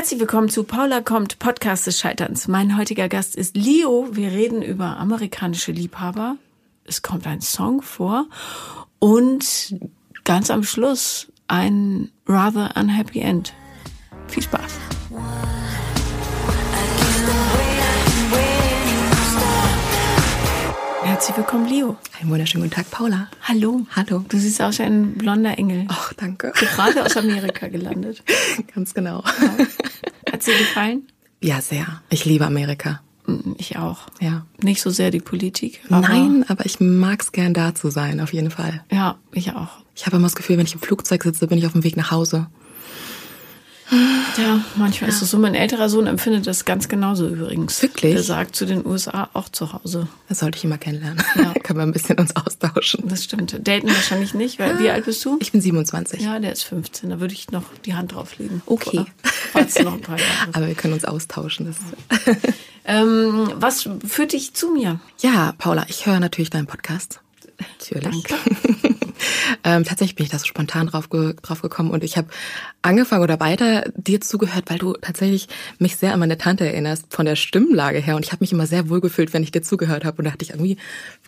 Herzlich willkommen zu Paula kommt, Podcast des Scheiterns. Mein heutiger Gast ist Leo. Wir reden über amerikanische Liebhaber. Es kommt ein Song vor und ganz am Schluss ein rather unhappy end. Viel Spaß. Herzlich willkommen, Leo. Einen wunderschönen guten Tag, Paula. Hallo. Hallo. Du siehst aus wie ein blonder Engel. Ach, danke. Gerade aus Amerika gelandet. Ganz genau. Ja. Dir gefallen? Ja, sehr. Ich liebe Amerika. Mm, Ich auch. Ja. Nicht so sehr die Politik. Aber Nein, aber ich mag's gern da zu sein, auf jeden Fall. Ja, ich auch. Ich habe immer das Gefühl, wenn ich im Flugzeug sitze, bin ich auf dem Weg nach Hause. Ja, manchmal ist es so. Mein älterer Sohn empfindet das ganz genauso übrigens. Wirklich? Er sagt zu den USA auch zu Hause. Das sollte ich immer kennenlernen. Ja. Können wir ein bisschen uns austauschen. Das stimmt. Daten wahrscheinlich nicht, weil wie alt bist du? Ich bin 27. Ja, der ist 15. Da würde ich noch die Hand drauflegen. Okay. Falls noch ein paar Jahre. Aber wir können uns austauschen. Das Ähm, was führt dich zu mir? ja, Paula, ich höre natürlich deinen Podcast. Natürlich. ähm, tatsächlich bin ich da so spontan drauf, ge drauf gekommen und ich habe angefangen oder weiter dir zugehört, weil du tatsächlich mich sehr an meine Tante erinnerst, von der Stimmlage her. Und ich habe mich immer sehr wohl gefühlt, wenn ich dir zugehört habe. Und dachte ich, irgendwie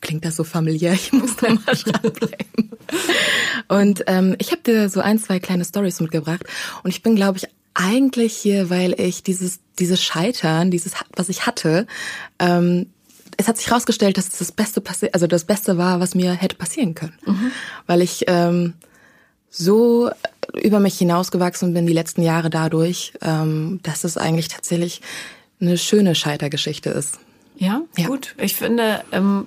klingt das so familiär, ich muss da mal dranbleiben. Und ähm, ich habe dir so ein, zwei kleine Stories mitgebracht. Und ich bin, glaube ich, eigentlich hier, weil ich dieses, dieses Scheitern, dieses, was ich hatte, ähm, es hat sich herausgestellt, dass es das Beste passiert, also das Beste war, was mir hätte passieren können. Weil ich ähm, so über mich hinausgewachsen bin die letzten Jahre dadurch, ähm, dass es eigentlich tatsächlich eine schöne Scheitergeschichte ist. Ja, Ja. gut. Ich finde, ähm,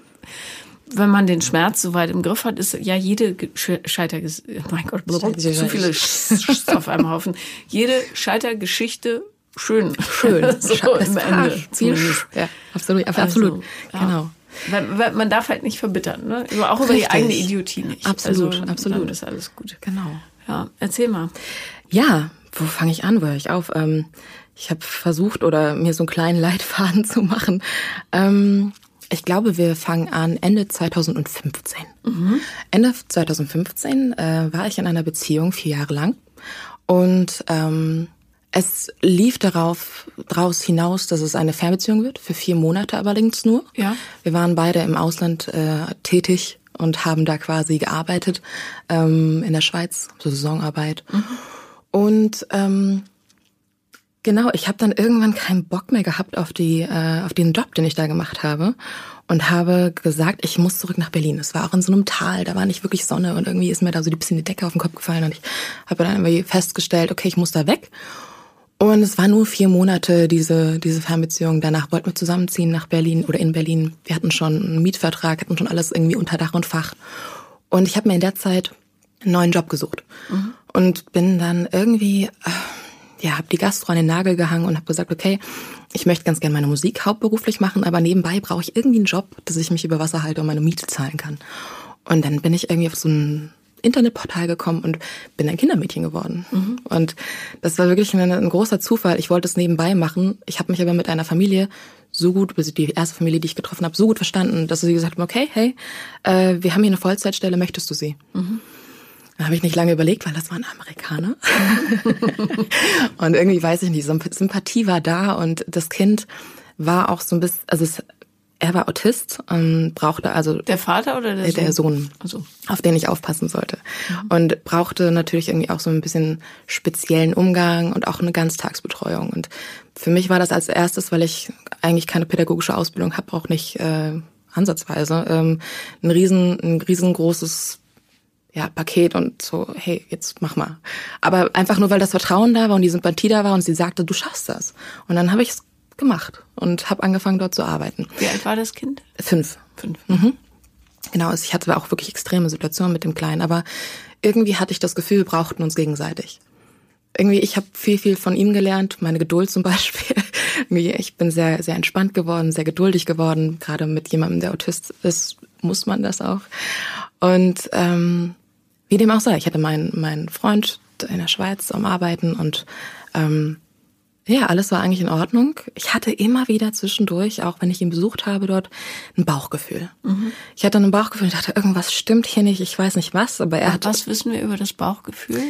wenn man den Schmerz so weit im Griff hat, ist ja jede Ge- Scheiter, mein Gott, zu viele Sch auf einem Haufen. Jede Scheitergeschichte schön. Schön. so war Ende. viel, ja, absolut, Also, absolut, ja. genau. Weil, weil man darf halt nicht verbittern, ne? Über- Auch über die Richtig. eigene Idiotie nicht. Absolut, also, absolut. Ist alles gut. Genau. Ja, erzähl mal. Ja, wo fange ich an? Wo höre ich auf? Ähm, ich habe versucht oder mir so einen kleinen Leitfaden zu machen. Ähm, ich glaube, wir fangen an Ende 2015. Ende 2015 äh, war ich in einer Beziehung vier Jahre lang und ähm, es lief darauf draus hinaus, dass es eine Fernbeziehung wird für vier Monate allerdings nur. Ja. Wir waren beide im Ausland äh, tätig und haben da quasi gearbeitet ähm, in der Schweiz, so Saisonarbeit. Und ähm, genau, ich habe dann irgendwann keinen Bock mehr gehabt auf die äh, auf den Job, den ich da gemacht habe und habe gesagt, ich muss zurück nach Berlin. Es war auch in so einem Tal, da war nicht wirklich Sonne und irgendwie ist mir da so ein bisschen die Decke auf den Kopf gefallen und ich habe dann irgendwie festgestellt, okay, ich muss da weg. Und es war nur vier Monate diese diese Fernbeziehung. Danach wollten wir zusammenziehen nach Berlin oder in Berlin. Wir hatten schon einen Mietvertrag, hatten schon alles irgendwie unter Dach und Fach. Und ich habe mir in der Zeit einen neuen Job gesucht und bin dann irgendwie äh, ja, habe die Gastro an den Nagel gehangen und habe gesagt, okay, ich möchte ganz gerne meine Musik hauptberuflich machen, aber nebenbei brauche ich irgendwie einen Job, dass ich mich über Wasser halte und meine Miete zahlen kann. Und dann bin ich irgendwie auf so ein Internetportal gekommen und bin ein Kindermädchen geworden. Und das war wirklich ein, ein großer Zufall. Ich wollte es nebenbei machen. Ich habe mich aber mit einer Familie so gut, also die erste Familie, die ich getroffen habe, so gut verstanden, dass sie gesagt haben, okay, hey, äh, wir haben hier eine Vollzeitstelle, möchtest du sie? Da habe ich nicht lange überlegt, weil das waren Amerikaner. und irgendwie weiß ich nicht, Symp- Sympathie war da und das Kind war auch so ein bisschen, also es, er war Autist und brauchte also Der Vater oder der äh, Sohn? der Sohn, Also. auf den ich aufpassen sollte. Und brauchte natürlich irgendwie auch so ein bisschen speziellen Umgang und auch eine Ganztagsbetreuung. Und für mich war das als erstes, weil ich eigentlich keine pädagogische Ausbildung habe, auch nicht äh, ansatzweise, ähm, ein riesen, ein riesengroßes ja, Paket und so, hey, jetzt mach mal. Aber einfach nur, weil das Vertrauen da war und die Sympathie da war und sie sagte, du schaffst das. Und dann habe ich es gemacht und habe angefangen, dort zu arbeiten. Wie alt war das Kind? Fünf. Fünf. Genau, also ich hatte auch wirklich extreme Situationen mit dem Kleinen, aber irgendwie hatte ich das Gefühl, wir brauchten uns gegenseitig. Irgendwie, ich habe viel, viel von ihm gelernt, meine Geduld zum Beispiel. Ich bin sehr, sehr entspannt geworden, sehr geduldig geworden. Gerade mit jemandem, der Autist ist, muss man das auch. Und ähm, wie dem auch sei, ich hatte meinen meinen Freund in der Schweiz am Arbeiten und ähm, ja, alles war eigentlich in Ordnung. Ich hatte immer wieder zwischendurch, auch wenn ich ihn besucht habe dort, ein Bauchgefühl. Ich hatte ein Bauchgefühl und dachte, irgendwas stimmt hier nicht, ich weiß nicht was, aber er hat Was wissen wir über das Bauchgefühl?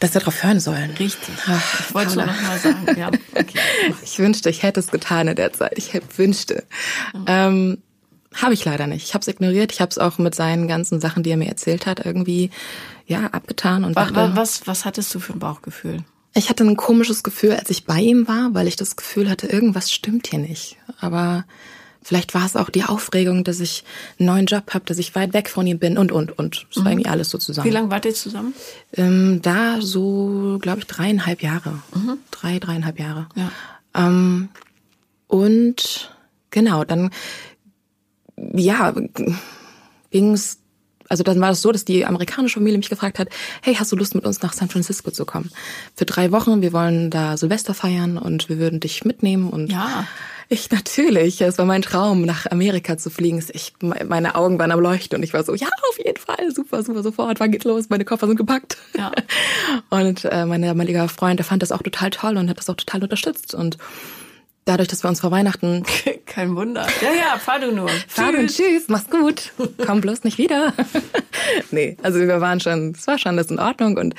Dass wir drauf hören sollen. Richtig. Ach, ich wollte es noch mal sagen. Ja, okay. Ich wünschte, ich hätte es getan in der Zeit. Ich wünschte. Mhm. Ähm, habe ich leider nicht. Ich habe es ignoriert. Ich habe es auch mit seinen ganzen Sachen, die er mir erzählt hat, irgendwie ja abgetan und was, dachte, was was hattest du für ein Bauchgefühl? Ich hatte ein komisches Gefühl, als ich bei ihm war, weil ich das Gefühl hatte, irgendwas stimmt hier nicht. Aber vielleicht war es auch die Aufregung, dass ich einen neuen Job habe, dass ich weit weg von ihm bin und und und. Das mhm. war irgendwie alles so zusammen. Wie lange wart ihr zusammen? Ähm, da so, glaube ich, dreieinhalb Jahre. Mhm. Drei, dreieinhalb Jahre. Ja. Ähm, und genau, dann ja, ging es, also dann war es so, dass die amerikanische Familie mich gefragt hat, hey, hast du Lust mit uns nach San Francisco zu kommen? Für drei Wochen, wir wollen da Silvester feiern und wir würden dich mitnehmen und ja. Ich natürlich, es war mein Traum, nach Amerika zu fliegen. Ich, meine Augen waren am Leuchten und ich war so, ja, auf jeden Fall, super, super, sofort, wann geht's los? Meine Koffer sind gepackt. Ja. Und äh, mein damaliger Freund, der fand das auch total toll und hat das auch total unterstützt und dadurch, dass wir uns vor Weihnachten. Kein Wunder. Ja, ja, fahr du nur. Fahr du und tschüss, mach's gut. Komm bloß nicht wieder. nee, also wir waren schon, es war schon das in Ordnung und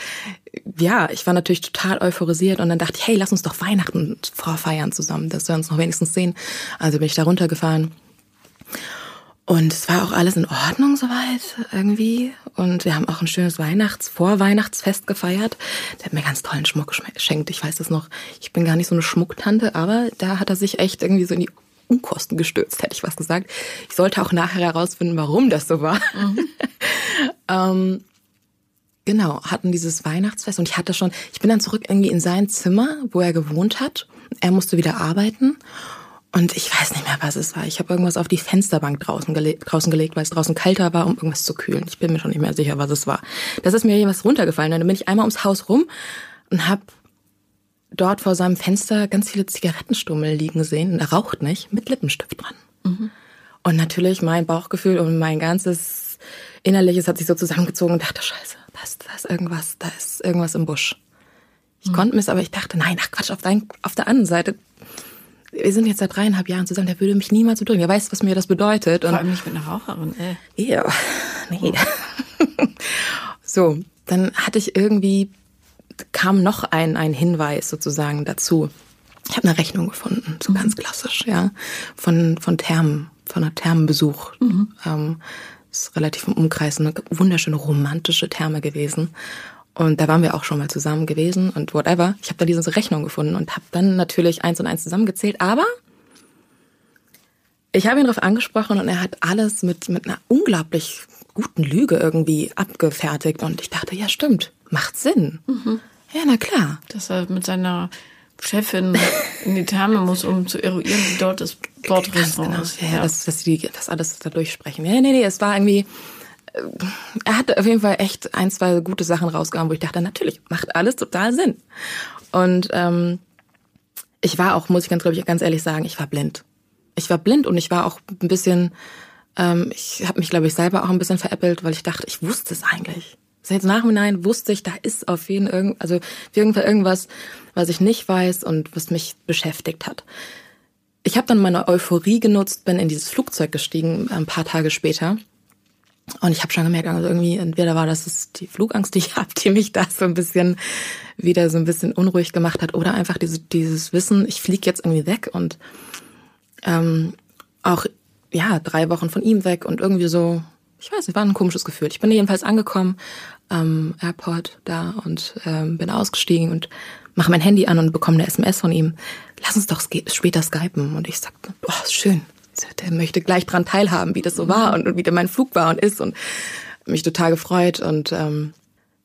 ja, ich war natürlich total euphorisiert und dann dachte ich, hey, lass uns doch Weihnachten vorfeiern zusammen, dass wir uns noch wenigstens sehen. Also bin ich da runtergefahren und es war auch alles in Ordnung soweit irgendwie. Und wir haben auch ein schönes Weihnachts-, Vorweihnachtsfest gefeiert. Der hat mir ganz tollen Schmuck geschenkt. Ich weiß das noch. Ich bin gar nicht so eine Schmucktante, aber da hat er sich echt irgendwie so in die Unkosten gestürzt, hätte ich was gesagt. Ich sollte auch nachher herausfinden, warum das so war. Mhm. ähm, genau, hatten dieses Weihnachtsfest und ich hatte schon, ich bin dann zurück irgendwie in sein Zimmer, wo er gewohnt hat. Er musste wieder arbeiten und ich weiß nicht mehr, was es war. Ich habe irgendwas auf die Fensterbank draußen, gele draußen gelegt, weil es draußen kalter war, um irgendwas zu kühlen. Ich bin mir schon nicht mehr sicher, was es war. Das ist mir jemals runtergefallen. Und dann bin ich einmal ums Haus rum und habe dort vor seinem Fenster ganz viele Zigarettenstummel liegen sehen. Und er raucht nicht, mit Lippenstift dran. Mhm. Und natürlich mein Bauchgefühl und mein ganzes Innerliches hat sich so zusammengezogen und dachte, scheiße, da ist, da ist irgendwas, da ist irgendwas im Busch. Ich mhm. konnte es, aber ich dachte, nein, ach Quatsch, auf, dein, auf der anderen Seite wir sind jetzt seit dreieinhalb Jahren zusammen, der würde mich niemals bedrücken. Er weiß, was mir das bedeutet. Und Vor allem nicht mit einer Raucherin, ey. Ja, nee. Oh. so, dann hatte ich irgendwie, kam noch ein, ein Hinweis sozusagen dazu. Ich habe eine Rechnung gefunden, so mhm. ganz klassisch, ja, von, von Thermen, von einer Thermenbesuch. Mhm. Ähm, ist relativ im Umkreis eine wunderschöne romantische Therme gewesen. Und da waren wir auch schon mal zusammen gewesen und whatever. Ich habe da diese Rechnung gefunden und habe dann natürlich eins und eins zusammengezählt. Aber ich habe ihn darauf angesprochen und er hat alles mit, mit einer unglaublich guten Lüge irgendwie abgefertigt. Und ich dachte, ja stimmt, macht Sinn. Mhm. Ja, na klar. Dass er mit seiner Chefin in die Therme muss, um zu eruieren, wie dort das Bordrestaurant genau. ist. Ja, ja. Dass, dass sie das alles da durchsprechen. Ja, nee, nee, es war irgendwie er hat auf jeden Fall echt ein, zwei gute Sachen rausgehauen, wo ich dachte, natürlich, macht alles total Sinn. Und ähm, ich war auch, muss ich ganz, glaube ich, ganz ehrlich sagen, ich war blind. Ich war blind und ich war auch ein bisschen, ähm, ich habe mich, glaube ich, selber auch ein bisschen veräppelt, weil ich dachte, ich wusste es eigentlich. Jetzt nachhinein wusste ich, da ist auf jeden Fall, also auf irgendwas, was ich nicht weiß und was mich beschäftigt hat. Ich habe dann meine Euphorie genutzt, bin in dieses Flugzeug gestiegen, ein paar Tage später und ich habe schon gemerkt, also irgendwie, entweder war das die Flugangst, die ich habe, die mich da so ein bisschen wieder so ein bisschen unruhig gemacht hat, oder einfach diese, dieses Wissen, ich fliege jetzt irgendwie weg und ähm, auch ja drei Wochen von ihm weg und irgendwie so, ich weiß nicht, war ein komisches Gefühl. Ich bin jedenfalls angekommen am Airport da und ähm, bin ausgestiegen und mache mein Handy an und bekomme eine SMS von ihm. Lass uns doch später skypen. Und ich sagte, boah, schön, der möchte gleich dran teilhaben, wie das so war und, und wie mein Flug war und ist und mich total gefreut und ähm,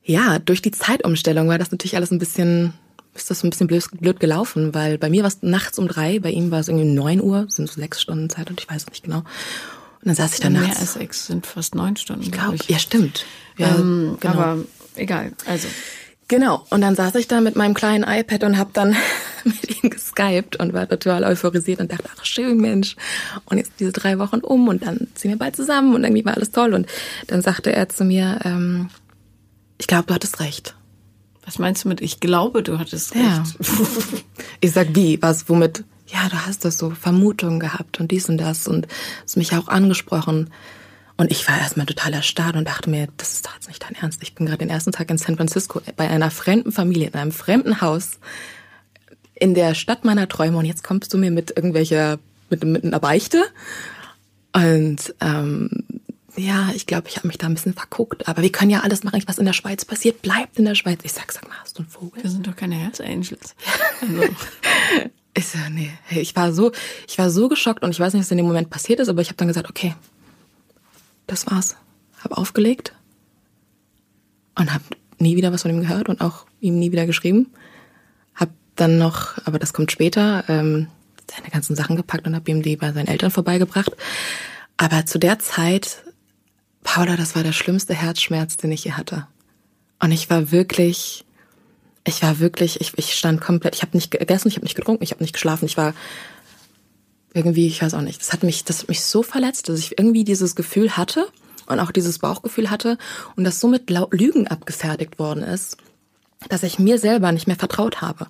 ja, durch die Zeitumstellung war das natürlich alles ein bisschen, ist das ein bisschen blöd, blöd gelaufen, weil bei mir war es nachts um drei, bei ihm war es irgendwie neun Uhr, sind so sechs Stunden Zeit und ich weiß nicht genau. Und dann saß ich dann Mehr nachts. als sechs sind fast neun Stunden. Ich glaube, ja, stimmt. Ja, ähm, genau. Aber egal, also. Genau. Und dann saß ich da mit meinem kleinen iPad und habe dann mit ihm geskypt und war total euphorisiert und dachte, ach schön, Mensch. Und jetzt diese drei Wochen um und dann ziehen wir bald zusammen und irgendwie war alles toll. Und dann sagte er zu mir, ähm, ich glaube, du hattest recht. Was meinst du mit, ich glaube, du hattest recht? Ja. ich sag, wie? Was, womit? Ja, du hast das so Vermutungen gehabt und dies und das und hast mich auch angesprochen. Und ich war erstmal total erstarrt und dachte mir, das ist doch jetzt nicht dein Ernst. Ich bin gerade den ersten Tag in San Francisco bei einer fremden Familie, in einem fremden Haus, in der Stadt meiner Träume und jetzt kommst du mir mit irgendwelcher, mit, mit einer Beichte. Und ähm, ja, ich glaube, ich habe mich da ein bisschen verguckt. Aber wir können ja alles machen, was in der Schweiz passiert, bleibt in der Schweiz. Ich sag, sag mal, hast du einen Vogel? Wir sind doch keine Hells Angels. Also. ich so, nee. Ich war so, ich war so geschockt und ich weiß nicht, was in dem Moment passiert ist, aber ich habe dann gesagt, okay, das war's. Hab aufgelegt und hab nie wieder was von ihm gehört und auch ihm nie wieder geschrieben. Hab dann noch, aber das kommt später, ähm, seine ganzen Sachen gepackt und hab ihm die bei seinen Eltern vorbeigebracht. Aber zu der Zeit, Paula, das war der schlimmste Herzschmerz, den ich je hatte. Und ich war wirklich, ich war wirklich, ich, ich stand komplett, ich habe nicht gegessen, ich habe nicht getrunken, ich habe nicht geschlafen, ich war irgendwie, ich weiß auch nicht, das hat mich, das hat mich so verletzt, dass ich irgendwie dieses Gefühl hatte und auch dieses Bauchgefühl hatte und das so mit Lügen abgefertigt worden ist, dass ich mir selber nicht mehr vertraut habe.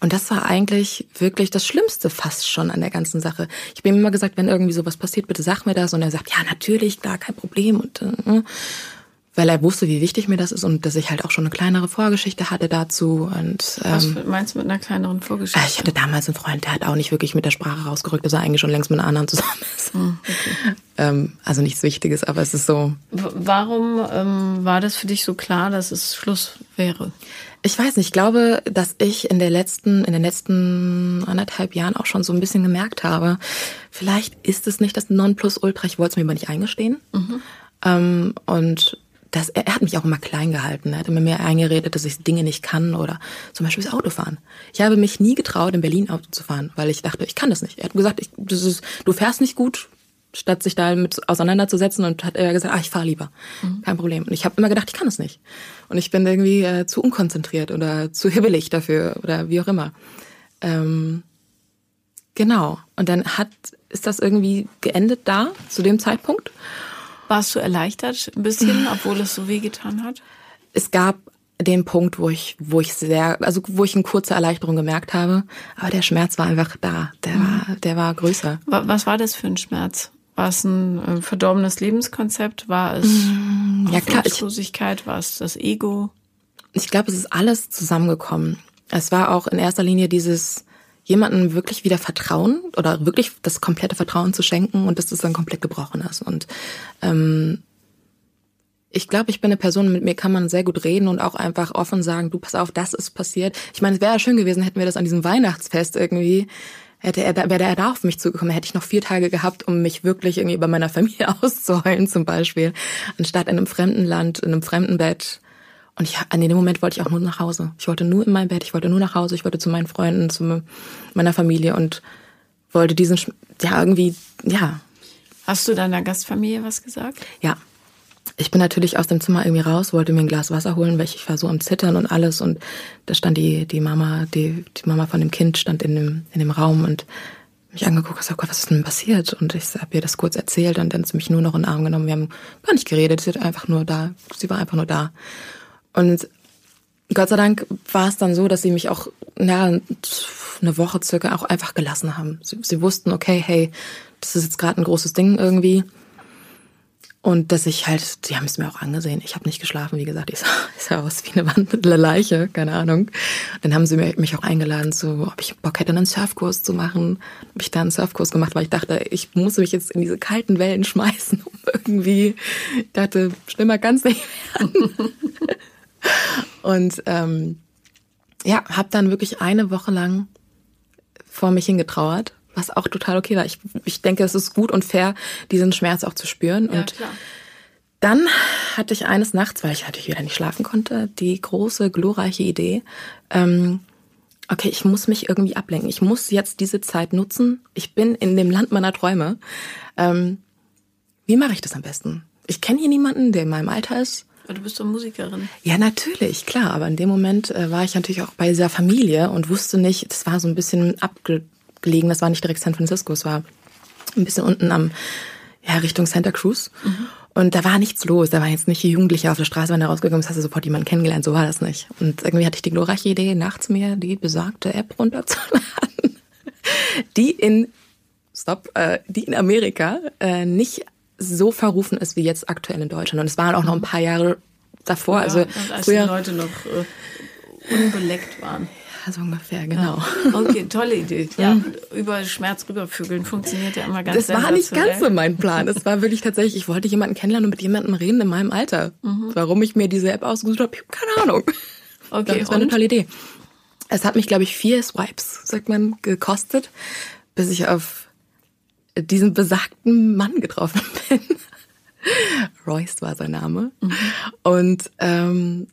Und das war eigentlich wirklich das Schlimmste fast schon an der ganzen Sache. Ich habe ihm immer gesagt, wenn irgendwie sowas passiert, bitte sag mir das. Und er sagt, ja, natürlich, klar, kein Problem. Und äh, weil er wusste, wie wichtig mir das ist und dass ich halt auch schon eine kleinere Vorgeschichte hatte dazu. Und, ähm, Was meinst du mit einer kleineren Vorgeschichte? Ich hatte damals einen Freund, der hat auch nicht wirklich mit der Sprache rausgerückt, dass er eigentlich schon längst mit einer anderen zusammen ist. Hm, okay. ähm, also nichts Wichtiges, aber es ist so. Warum ähm, war das für dich so klar, dass es Schluss wäre? Ich weiß nicht, ich glaube, dass ich in der letzten, in den letzten anderthalb Jahren auch schon so ein bisschen gemerkt habe, vielleicht ist es nicht das Nonplusultra, ich wollte es mir aber nicht eingestehen. Mhm. Ähm, und das, er, er hat mich auch immer klein gehalten. Er hat immer mehr eingeredet, dass ich Dinge nicht kann oder zum Beispiel das Autofahren. Ich habe mich nie getraut, in Berlin Auto zu fahren, weil ich dachte, ich kann das nicht. Er hat gesagt, ich, das ist, du fährst nicht gut, statt sich da mit auseinanderzusetzen und hat er gesagt, ah, ich fahre lieber. Mhm. Kein Problem. Und ich habe immer gedacht, ich kann es nicht. Und ich bin irgendwie äh, zu unkonzentriert oder zu hibbelig dafür oder wie auch immer. Ähm, genau. Und dann hat, ist das irgendwie geendet da, zu dem Zeitpunkt. Warst du erleichtert ein bisschen, obwohl es so wehgetan hat? Es gab den Punkt, wo ich, wo ich sehr, also wo ich eine kurze Erleichterung gemerkt habe, aber der Schmerz war einfach da. Der mhm. war, der war größer. Was war das für ein Schmerz? War es ein äh, verdorbenes Lebenskonzept? War es mm, ja, War es das Ego? Ich glaube, es ist alles zusammengekommen. Es war auch in erster Linie dieses jemanden wirklich wieder Vertrauen oder wirklich das komplette Vertrauen zu schenken und dass das dann komplett gebrochen ist. Und ähm, ich glaube, ich bin eine Person, mit mir kann man sehr gut reden und auch einfach offen sagen, du pass auf, das ist passiert. Ich meine, es wäre ja schön gewesen, hätten wir das an diesem Weihnachtsfest irgendwie, hätte er, wäre er da auf mich zugekommen, hätte ich noch vier Tage gehabt, um mich wirklich irgendwie bei meiner Familie auszuheulen zum Beispiel, anstatt in einem fremden Land, in einem fremden Bett und ich, an dem Moment wollte ich auch nur nach Hause. Ich wollte nur in mein Bett, ich wollte nur nach Hause, ich wollte zu meinen Freunden, zu meiner Familie und wollte diesen, ja, irgendwie, ja. Hast du deiner Gastfamilie was gesagt? Ja. Ich bin natürlich aus dem Zimmer irgendwie raus, wollte mir ein Glas Wasser holen, weil ich war so am Zittern und alles und da stand die, die Mama, die, die Mama von dem Kind stand in dem, in dem Raum und mich angeguckt und gesagt, oh Gott, was ist denn passiert? Und ich habe ihr das kurz erzählt und dann hat sie mich nur noch in den Arm genommen. Wir haben gar nicht geredet, sie hat einfach nur da, sie war einfach nur da. Und Gott sei Dank war es dann so, dass sie mich auch ja, eine Woche circa auch einfach gelassen haben. Sie, sie wussten, okay, hey, das ist jetzt gerade ein großes Ding irgendwie. Und dass ich halt, die haben es mir auch angesehen. Ich habe nicht geschlafen, wie gesagt, ich sah, ich sah aus wie eine wandelnde Leiche, keine Ahnung. Dann haben sie mich auch eingeladen, so, ob ich Bock hätte, einen Surfkurs zu machen. Habe ich da einen Surfkurs gemacht, weil ich dachte, ich muss mich jetzt in diese kalten Wellen schmeißen, um irgendwie, ich dachte, schlimmer kann's nicht werden. Und ähm, ja, habe dann wirklich eine Woche lang vor mich hingetrauert, was auch total okay war. Ich, ich denke, es ist gut und fair, diesen Schmerz auch zu spüren. Ja, und klar. dann hatte ich eines Nachts, weil ich natürlich wieder nicht schlafen konnte, die große, glorreiche Idee, ähm, okay, ich muss mich irgendwie ablenken. Ich muss jetzt diese Zeit nutzen. Ich bin in dem Land meiner Träume. Ähm, wie mache ich das am besten? Ich kenne hier niemanden, der in meinem Alter ist. Du bist doch Musikerin. Ja, natürlich, klar. Aber in dem Moment äh, war ich natürlich auch bei dieser Familie und wusste nicht, das war so ein bisschen abgelegen. Das war nicht direkt San Francisco, es war ein bisschen unten am, ja, Richtung Santa Cruz. Mhm. Und da war nichts los. Da war jetzt nicht Jugendliche auf der Straße, wenn da rausgekommen ist, hast du sofort jemanden kennengelernt. So war das nicht. Und irgendwie hatte ich die glorreiche Idee, nachts mir die besagte App runterzuladen, die in, stop, äh, die in Amerika äh, nicht so verrufen ist wie jetzt aktuell in Deutschland. Und es waren auch noch ein paar Jahre davor. Ja, also als früher, die Leute noch äh, unbeleckt waren. Ja, so ungefähr, genau. Okay, tolle Idee. Ja, über Schmerz rübervögeln funktioniert ja immer ganz Das war nicht ganz so mein Plan. Es war wirklich tatsächlich, ich wollte jemanden kennenlernen und mit jemandem reden in meinem Alter. Warum ich mir diese App ausgesucht habe, keine Ahnung. Okay, das war eine tolle Idee. Es hat mich, glaube ich, vier Swipes, sagt man, gekostet, bis ich auf diesen besagten Mann getroffen bin. Royce war sein Name. Und ähm,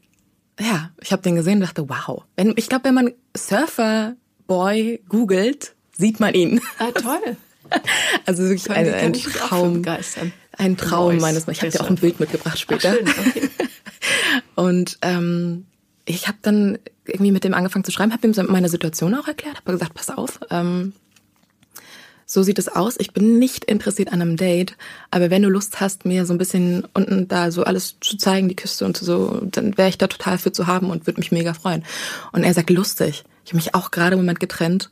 ja, ich habe den gesehen und dachte, wow. Wenn, ich glaube, wenn man Surfer Boy googelt, sieht man ihn. Ah, toll. Also wirklich ein, ein Traum. Ein Traum meines. Ich habe dir auch ein. Bild mitgebracht später. Schön, okay. Und ähm, ich habe dann irgendwie mit dem angefangen zu schreiben, habe ihm meine Situation auch erklärt, habe gesagt, pass auf, ähm, so sieht es aus. Ich bin nicht interessiert an einem Date, aber wenn du Lust hast, mir so ein bisschen unten da so alles zu zeigen, die Küste und so, dann wäre ich da total für zu haben und würde mich mega freuen. Und er sagt, lustig. Ich habe mich auch gerade im Moment getrennt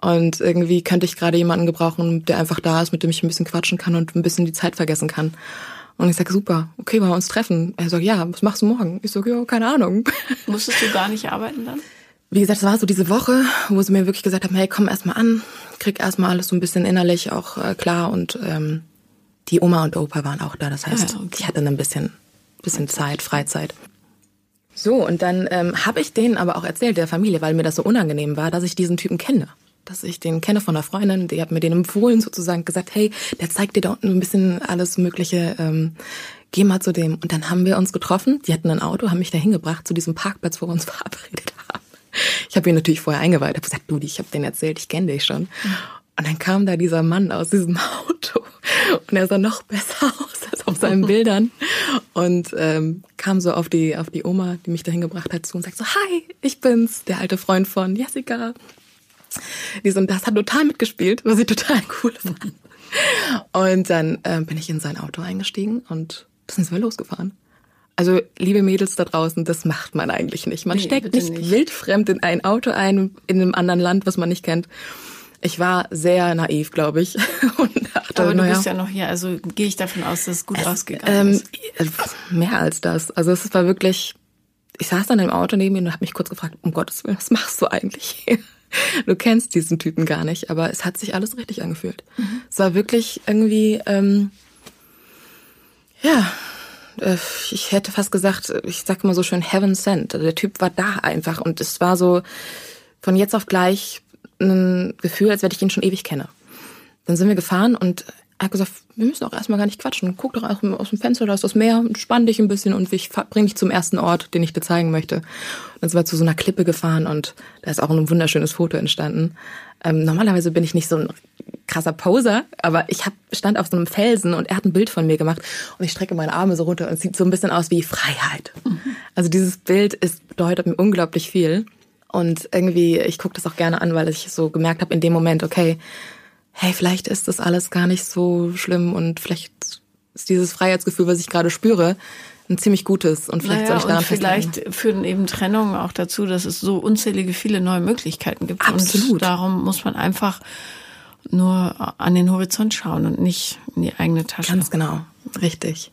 und irgendwie könnte ich gerade jemanden gebrauchen, der einfach da ist, mit dem ich ein bisschen quatschen kann und ein bisschen die Zeit vergessen kann. Und ich sage, super, okay, wollen wir uns treffen? Er sagt, ja, was machst du morgen? Ich sage, ja, keine Ahnung. Musstest du gar nicht arbeiten dann? Wie gesagt, es war so diese Woche, wo sie mir wirklich gesagt haben, hey, komm erst mal an, krieg erst mal alles so ein bisschen innerlich auch äh, klar und ähm, die Oma und Opa waren auch da. Das heißt, Ah, okay. ich hatte dann ein bisschen, bisschen Zeit, Freizeit. So, und dann ähm, habe ich denen aber auch erzählt, der Familie, weil mir das so unangenehm war, dass ich diesen Typen kenne. Dass ich den kenne von einer Freundin, die hat mir den empfohlen, sozusagen gesagt, hey, der zeigt dir da unten ein bisschen alles Mögliche, ähm, geh mal zu dem. Und dann haben wir uns getroffen, die hatten ein Auto, haben mich da hingebracht zu diesem Parkplatz, wo wir uns verabredet haben. Ich habe ihn natürlich vorher eingeweiht, habe gesagt, du, ich habe den erzählt, ich kenne dich schon. Und dann kam da dieser Mann aus diesem Auto und er sah noch besser aus als auf seinen Bildern und ähm, kam so auf die auf die Oma, die mich dahin gebracht hat, zu und sagt so, hi, ich bin's, der alte Freund von Jessica. Die so, und das hat total mitgespielt, was ich total cool fand. Und dann ähm, bin ich in sein Auto eingestiegen und sind wir losgefahren. Also, liebe Mädels da draußen, das macht man eigentlich nicht. Man Nee, steckt nicht, nicht. wildfremd in ein Auto ein, in einem anderen Land, was man nicht kennt. Ich war sehr naiv, glaube ich. Und dachte, Aber du naja, bist ja noch hier, also gehe ich davon aus, dass es gut ausgegangen ähm, ist. mehr als das. Also es war wirklich, ich saß dann im Auto neben ihm und habe mich kurz gefragt, um Gottes Willen, was machst du eigentlich hier? Du kennst diesen Typen gar nicht, aber es hat sich alles richtig angefühlt. Es war wirklich irgendwie, ähm, ja, äh, ich hätte fast gesagt, ich sag mal so schön Heaven Sent. Also der Typ war da einfach und es war so von jetzt auf gleich ein Gefühl, als wenn ich ihn schon ewig kenne. Dann sind wir gefahren und hat gesagt, wir müssen auch erstmal gar nicht quatschen. Guck doch aus dem, aus dem Fenster, da ist das Meer, spann dich ein bisschen und ich bring dich zum ersten Ort, den ich dir zeigen möchte. Und dann sind wir zu so einer Klippe gefahren und da ist auch ein wunderschönes Foto entstanden. Ähm, normalerweise bin ich nicht so ein krasser Poser, aber ich hab, stand auf so einem Felsen und er hat ein Bild von mir gemacht und ich strecke meine Arme so runter und es sieht so ein bisschen aus wie Freiheit. Also dieses Bild ist, bedeutet mir unglaublich viel. Und irgendwie, ich gucke das auch gerne an, weil ich so gemerkt habe in dem Moment, okay, hey, vielleicht ist das alles gar nicht so schlimm und vielleicht ist dieses Freiheitsgefühl, was ich gerade spüre, ein ziemlich gutes und vielleicht soll Naja, ich daran und festhalten. vielleicht führen eben Trennungen auch dazu, dass es so unzählige viele neue Möglichkeiten gibt. Absolut. Und darum muss man einfach nur an den Horizont schauen und nicht in die eigene Tasche. Ganz genau, richtig.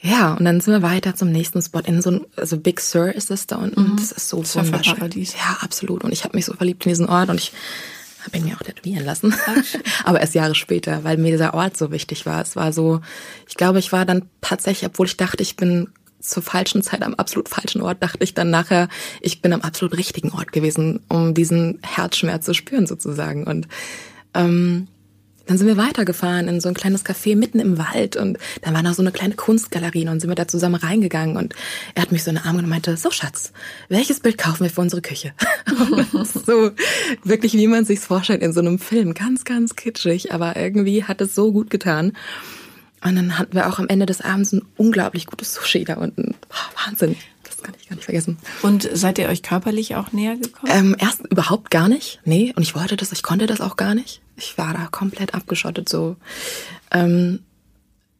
Ja, und dann sind wir weiter zum nächsten Spot in so ein, also Big Sur ist das da unten. Das ist so wunderschön. Surferparadies. Ja, absolut. Und ich habe mich so verliebt in diesen Ort und ich habe ihn mir auch tätowieren lassen. Aber erst Jahre später, weil mir dieser Ort so wichtig war. Es war so, ich glaube, ich war dann tatsächlich, obwohl ich dachte, ich bin zur falschen Zeit am absolut falschen Ort, dachte ich dann nachher, ich bin am absolut richtigen Ort gewesen, um diesen Herzschmerz zu spüren sozusagen. Und ähm, dann sind wir weitergefahren in so ein kleines Café mitten im Wald und dann war noch so eine kleine Kunstgalerie und dann sind wir da zusammen reingegangen und er hat mich so in den Arm genommen und meinte, so Schatz, welches Bild kaufen wir für unsere Küche? so wirklich, wie man sich's vorstellt in so einem Film, ganz, ganz kitschig, aber irgendwie hat es so gut getan. Und dann hatten wir auch am Ende des Abends ein unglaublich gutes Sushi da unten. Boah, Wahnsinn, das kann ich gar nicht vergessen. Und seid ihr euch körperlich auch näher gekommen? Ähm, erst überhaupt gar nicht. Nee, und ich wollte das, ich konnte das auch gar nicht. Ich war da komplett abgeschottet so. Ähm,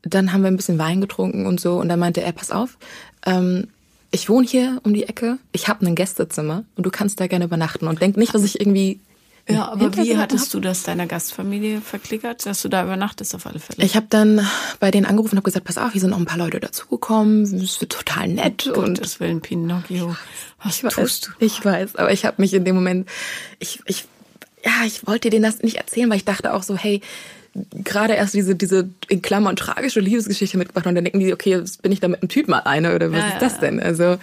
dann haben wir ein bisschen Wein getrunken und so und dann meinte er, pass auf, ähm, ich wohne hier um die Ecke, ich habe ein Gästezimmer und du kannst da gerne übernachten und denk nicht, dass ich irgendwie Ja, aber wie hattest du das deiner Gastfamilie verklickert, dass du da übernachtest auf alle Fälle? Ich habe dann bei denen angerufen und habe gesagt, pass auf, hier sind noch ein paar Leute dazugekommen, es wird total nett. Oh, und das will ein Pinocchio. Was ich tust weiß, Ich weiß, aber ich habe mich in dem Moment, ich, ich, ja, ich wollte denen das nicht erzählen, weil ich dachte auch so, hey, gerade erst diese, diese in Klammern tragische Liebesgeschichte mitgebracht und dann denken die, okay, jetzt bin ich da mit einem Typen alleine oder was Ja, ist das denn? Also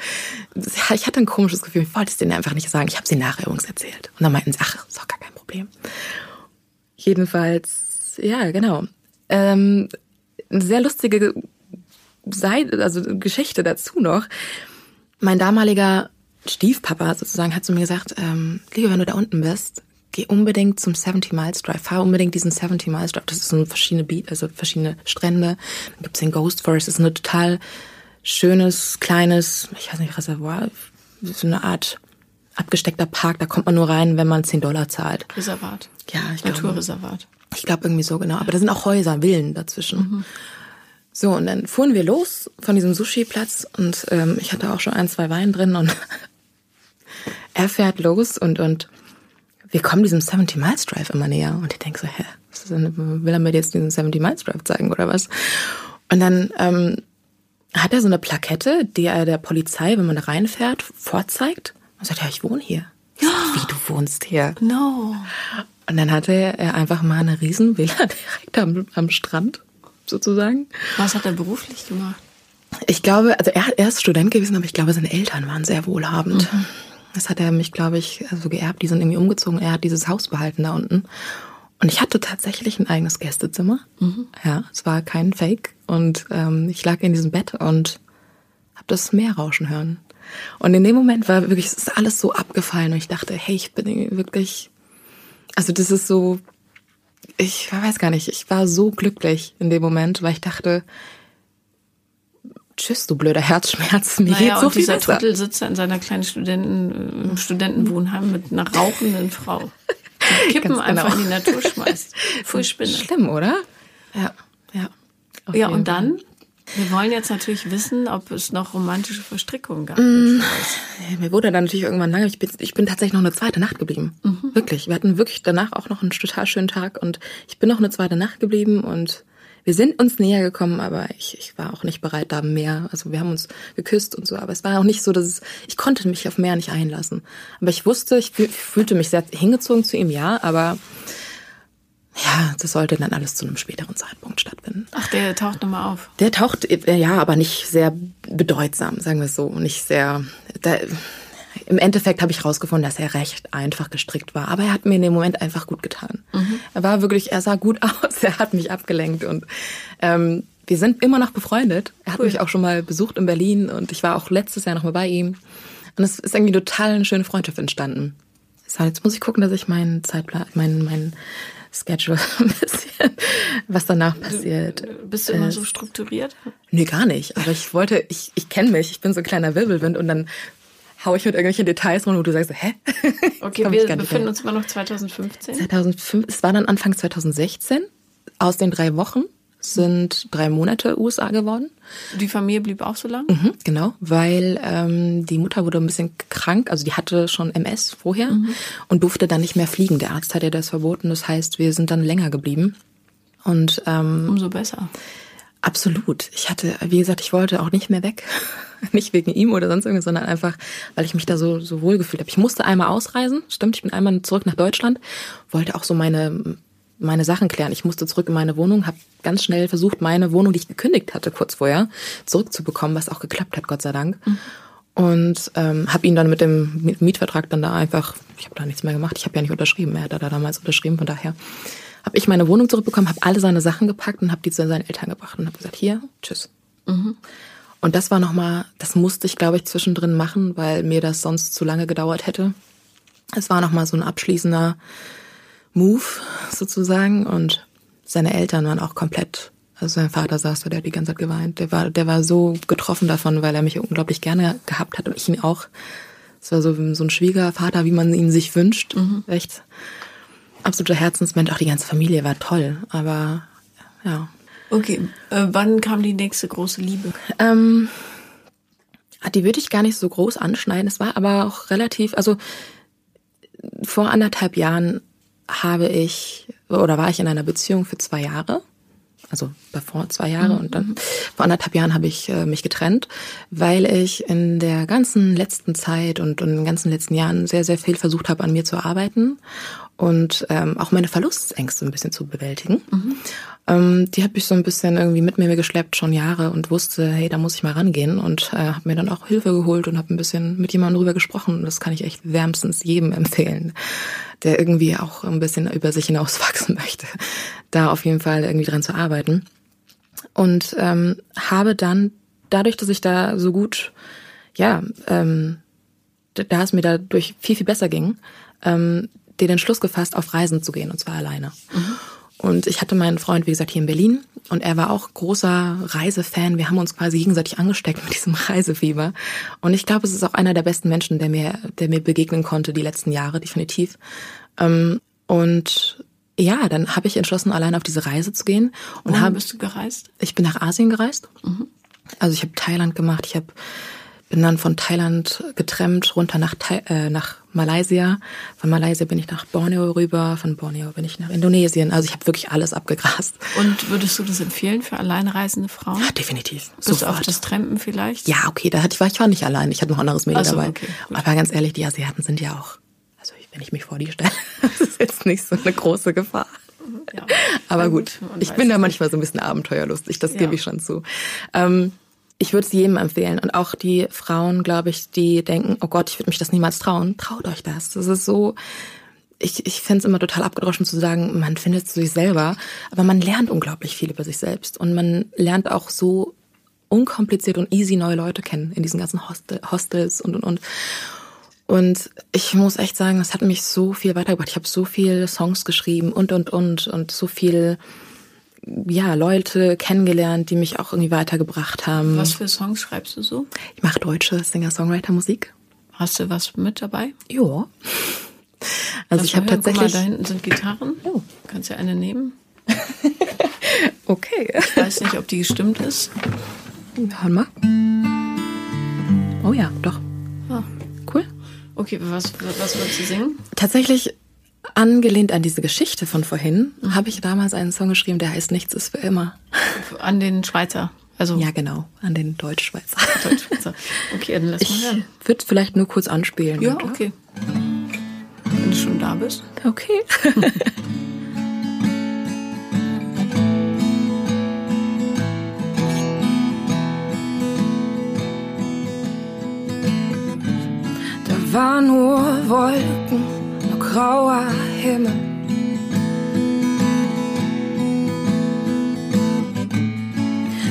ich hatte ein komisches Gefühl, ich wollte es denen einfach nicht sagen. Ich habe sie nachher übrigens erzählt. Und dann meinten sie, ach, ist doch gar kein Problem. Jedenfalls, ja, genau. Ähm, eine sehr lustige Seite, also Geschichte dazu noch. Mein damaliger Stiefpapa sozusagen hat zu mir gesagt, ähm, Liebe, wenn du da unten bist, geh unbedingt zum 70 Miles Drive, fahr unbedingt diesen 70 Miles Drive. Das sind verschiedene Beat, also verschiedene Strände. Dann gibt's den Ghost Forest, das ist ein total schönes, kleines, ich weiß nicht, Reservoir, so eine Art abgesteckter Park, da kommt man nur rein, wenn man 10 Dollar zahlt. Reservat. Ja, ich glaube. Naturreservat. Ich glaube irgendwie so, genau. Aber da sind auch Häuser, Villen dazwischen. So, und dann fuhren wir los von diesem Sushi-Platz und ähm, ich hatte auch schon ein, zwei Wein drin und er fährt los und, und wir kommen diesem 70 Miles Drive immer näher und ich denke so, hä, denn, will er mir jetzt diesen 70 Miles Drive zeigen oder was? Und dann ähm, hat er so eine Plakette, die er der Polizei, wenn man da reinfährt, vorzeigt und sagt, ja, ich wohne hier. Sag, Wie, du wohnst hier? No. Und dann hatte er einfach mal eine riesen Villa direkt am, am Strand, sozusagen. Was hat er beruflich gemacht? Ich glaube, also er, er ist Student gewesen, aber ich glaube, seine Eltern waren sehr wohlhabend. Das hat er mich, glaube ich, so geerbt. Die sind irgendwie umgezogen. Er hat dieses Haus behalten da unten. Und ich hatte tatsächlich ein eigenes Gästezimmer. Ja, es war kein Fake. Und ähm, ich lag in diesem Bett und habe das Meer rauschen hören. Und in dem Moment war wirklich, es ist alles so abgefallen. Und ich dachte, hey, ich bin wirklich, also das ist so, ich weiß gar nicht, ich war so glücklich in dem Moment, weil ich dachte, tschüss, du blöder Herzschmerz, mir Naja, geht's so und viel dieser besser. Trottel sitzt in seiner kleinen Studenten, im Studentenwohnheim mit einer rauchenden Frau. Die Kippen genau. einfach in die Natur schmeißt. Voll Spinne. Schlimm, oder? Ja, ja. Auf Ja, und dann? Wir wollen jetzt natürlich wissen, ob es noch romantische Verstrickungen gab. Mm. Mir wurde dann natürlich irgendwann lange, ich bin, ich bin tatsächlich noch eine zweite Nacht geblieben. Mhm. Wirklich. Wir hatten wirklich danach auch noch einen total schönen Tag und ich bin noch eine zweite Nacht geblieben und wir sind uns näher gekommen, aber ich, ich war auch nicht bereit, da mehr. Also wir haben uns geküsst und so, aber es war auch nicht so, dass es, ich konnte mich auf mehr nicht einlassen. Aber ich wusste, ich fühl- fühlte mich sehr hingezogen zu ihm, ja, aber ja, das sollte dann alles zu einem späteren Zeitpunkt stattfinden. Ach, der taucht nochmal auf. Der taucht, äh, ja, aber nicht sehr bedeutsam, sagen wir es so. Nicht sehr. Da, Im Endeffekt habe ich rausgefunden, dass er recht einfach gestrickt war. Aber er hat mir in dem Moment einfach gut getan. Er war wirklich, er sah gut aus, er hat mich abgelenkt und ähm, wir sind immer noch befreundet. Er hat Cool. mich auch schon mal besucht in Berlin und ich war auch letztes Jahr noch mal bei ihm. Und es ist irgendwie total eine schöne Freundschaft entstanden. So, jetzt muss ich gucken, dass ich meinen Zeitplan, meinen, meinen Schedule ein bisschen, was danach passiert. Bist du immer Äh, so strukturiert? Nee, gar nicht. Aber ich wollte, ich, ich kenne mich, ich bin so ein kleiner Wirbelwind und dann hau ich mit irgendwelchen Details rum, wo du sagst, hä? Okay, wir befinden uns immer noch 2015. 2005, es war dann Anfang 2016. Aus den drei Wochen sind drei Monate USA geworden. Die Familie blieb auch so lang? Mhm, genau, weil ähm, die Mutter wurde ein bisschen krank, also die hatte schon MS vorher und durfte dann nicht mehr fliegen. Der Arzt hat ihr das verboten, das heißt, wir sind dann länger geblieben. Und ähm, Umso besser. Absolut. Ich hatte, wie gesagt, ich wollte auch nicht mehr weg. nicht wegen ihm oder sonst irgendwas, sondern einfach, weil ich mich da so, so wohl gefühlt habe. Ich musste einmal ausreisen. Stimmt, ich bin einmal zurück nach Deutschland. Wollte auch so meine, meine Sachen klären. Ich musste zurück in meine Wohnung, habe ganz schnell versucht, meine Wohnung, die ich gekündigt hatte kurz vorher, zurückzubekommen, was auch geklappt hat, Gott sei Dank. Und ähm, habe ihn dann mit dem Miet- Mietvertrag dann da einfach, ich habe da nichts mehr gemacht, ich habe ja nicht unterschrieben, er hat da damals unterschrieben, von daher habe ich meine Wohnung zurückbekommen, habe alle seine Sachen gepackt und habe die zu seinen Eltern gebracht und habe gesagt, hier, tschüss. Und das war nochmal, das musste ich, glaube ich, zwischendrin machen, weil mir das sonst zu lange gedauert hätte. Es war nochmal so ein abschließender Move sozusagen und seine Eltern waren auch komplett, also sein Vater saß da, der hat die ganze Zeit geweint. Der war, der war so getroffen davon, weil er mich unglaublich gerne gehabt hat und ich ihn auch. Es war so, so ein Schwiegervater, wie man ihn sich wünscht. Echt absoluter Herzensmensch. Auch die ganze Familie war toll, aber ja. Okay, äh, wann kam die nächste große Liebe? Ähm, ah, die würde ich gar nicht so groß anschneiden. Es war aber auch relativ, also vor anderthalb Jahren habe ich oder war ich in einer Beziehung für zwei Jahre. Also davor zwei Jahre mhm. und dann vor anderthalb Jahren habe ich äh, mich getrennt, weil ich in der ganzen letzten Zeit und, und in den ganzen letzten Jahren sehr, sehr viel versucht habe, an mir zu arbeiten und ähm, auch meine Verlustängste ein bisschen zu bewältigen. Mhm. Ähm, die habe ich so ein bisschen irgendwie mit mir geschleppt schon Jahre und wusste, hey, da muss ich mal rangehen und äh, habe mir dann auch Hilfe geholt und habe ein bisschen mit jemandem drüber gesprochen. Und das kann ich echt wärmstens jedem empfehlen, der irgendwie auch ein bisschen über sich hinauswachsen möchte, da auf jeden Fall irgendwie dran zu arbeiten. Und ähm, habe dann dadurch, dass ich da so gut, ja, ähm, da es mir dadurch viel, viel besser ging, ähm, den Entschluss gefasst, auf Reisen zu gehen, und zwar alleine. Mhm. Und ich hatte meinen Freund, wie gesagt, hier in Berlin und er war auch großer Reisefan. Wir haben uns quasi gegenseitig angesteckt mit diesem Reisefieber. Und ich glaube, es ist auch einer der besten Menschen, der mir, der mir begegnen konnte die letzten Jahre, definitiv. Ähm, und ja, dann habe ich entschlossen, allein auf diese Reise zu gehen. Und Wohin bist du gereist? Ich bin nach Asien gereist. Mhm. Also ich habe Thailand gemacht, ich habe bin dann von Thailand getrennt runter nach, Thai, äh, nach Malaysia. Von Malaysia bin ich nach Borneo rüber, von Borneo bin ich nach Indonesien. Also ich habe wirklich alles abgegrast. Und würdest du das empfehlen für alleine reisende Frauen? Ja, definitiv. Bis Sofort. auf das Trampen vielleicht? Ja, okay, da hatte ich, war ich war nicht allein. Ich hatte noch ein anderes Mädel so, dabei. Okay, Aber ganz ehrlich, die Asiaten sind ja auch, also wenn ich mich vor die stelle, das ist jetzt nicht so eine große Gefahr. Ja, Aber gut, ich bin da manchmal so ein bisschen abenteuerlustig, das ja. gebe ich schon zu. Ähm, ich würde es jedem empfehlen. Und auch die Frauen, glaube ich, die denken, oh Gott, ich würde mich das niemals trauen. Traut euch das. Das ist so, ich, ich finde es immer total abgedroschen zu sagen, man findet es sich selber. Aber man lernt unglaublich viel über sich selbst. Und man lernt auch so unkompliziert und easy neue Leute kennen in diesen ganzen Hostel, Hostels und, und, und. Und ich muss echt sagen, das hat mich so viel weitergebracht. Ich habe so viele Songs geschrieben und, und, und, und so viel ja, Leute kennengelernt, die mich auch irgendwie weitergebracht haben. Was für Songs schreibst du so? Ich mache deutsche Singer-Songwriter-Musik. Hast du was mit dabei? Ja. Also ich habe tatsächlich. Guck mal, da hinten sind Gitarren. Oh. Kannst du eine nehmen? okay. Ich weiß nicht, ob die gestimmt ist. Hören mal. Oh ja, doch. Ah. Cool. Okay, was, was würdest du singen? Tatsächlich Angelehnt an diese Geschichte von vorhin, habe ich damals einen Song geschrieben, der heißt Nichts ist für immer. An den Schweizer. Also ja, genau, an den Deutschschweizer. Deutschschweizer. Okay, dann lass ich mal hören. Ich würde vielleicht nur kurz anspielen. Ja, oder? okay. Wenn du schon da bist. Okay. da waren nur Wolken grauer Himmel.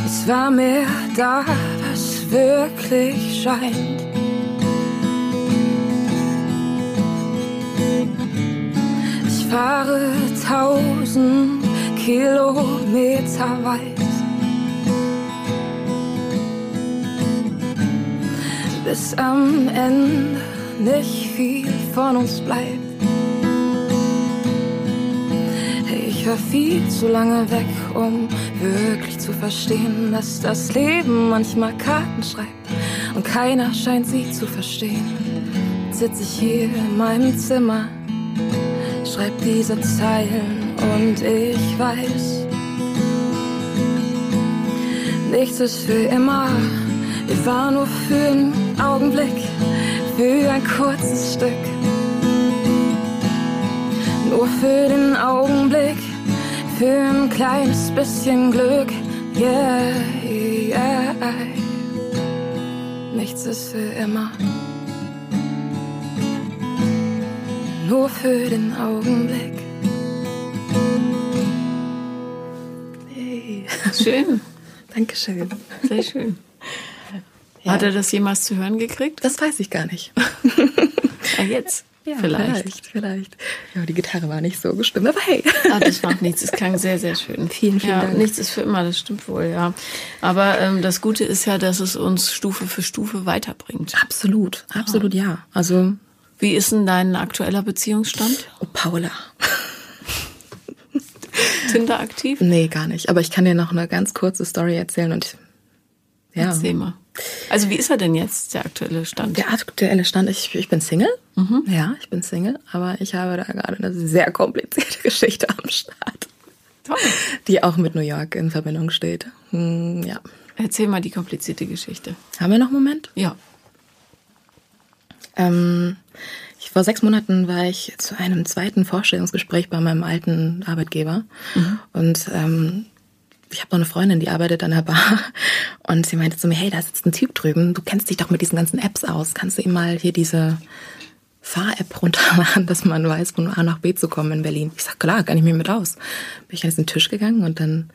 Es war mehr da, was wirklich scheint. Ich fahre tausend Kilometer weit. Bis am Ende nicht viel von uns bleibt. Ich war viel zu lange weg, um wirklich zu verstehen, dass das Leben manchmal Karten schreibt und keiner scheint sie zu verstehen. Sitz ich hier in meinem Zimmer, schreib diese Zeilen und ich weiß, nichts ist für immer. Wir waren nur für einen Augenblick, für ein kurzes Stück. Nur für den Augenblick für ein kleines bisschen Glück. Yeah, yeah. Nichts ist für immer. Nur für den Augenblick. Hey. Schön. Dankeschön. Sehr schön. Ja. Hat er das jemals zu hören gekriegt? Das weiß ich gar nicht. ja, jetzt. Ja, vielleicht. vielleicht, vielleicht. Ja, die Gitarre war nicht so gestimmt, aber hey. Ah, das macht nichts. Es klang sehr, sehr schön. Vielen, vielen ja, Dank. Nichts ist für immer, das stimmt wohl, ja. Aber ähm, das Gute ist ja, dass es uns Stufe für Stufe weiterbringt. Absolut, absolut, ja. ja. Also. Wie ist denn dein aktueller Beziehungsstand? Oh, Paula. Tinder aktiv? Nee, gar nicht. Aber ich kann dir noch eine ganz kurze Story erzählen und ja. Erzähl mal. Also wie ist er denn jetzt, der aktuelle Stand? Der aktuelle Stand, ich, ich bin Single. Mhm. Ja, ich bin Single, aber ich habe da gerade eine sehr komplizierte Geschichte am Start. Toll. Die auch mit New York in Verbindung steht. Hm, ja. Erzähl mal die komplizierte Geschichte. Haben wir noch einen Moment? Ja. Ähm, ich, vor sechs Monaten war ich zu einem zweiten Vorstellungsgespräch bei meinem alten Arbeitgeber. Mhm. Und ähm, ich habe noch eine Freundin, die arbeitet an der Bar. Und sie meinte zu mir, hey, da sitzt ein Typ drüben. Du kennst dich doch mit diesen ganzen Apps aus. Kannst du ihm mal hier diese Fahr-App runterladen, dass man weiß, von A nach B zu kommen in Berlin? Ich sag, klar, kann ich mir mit aus. Bin ich an diesen Tisch gegangen und dann,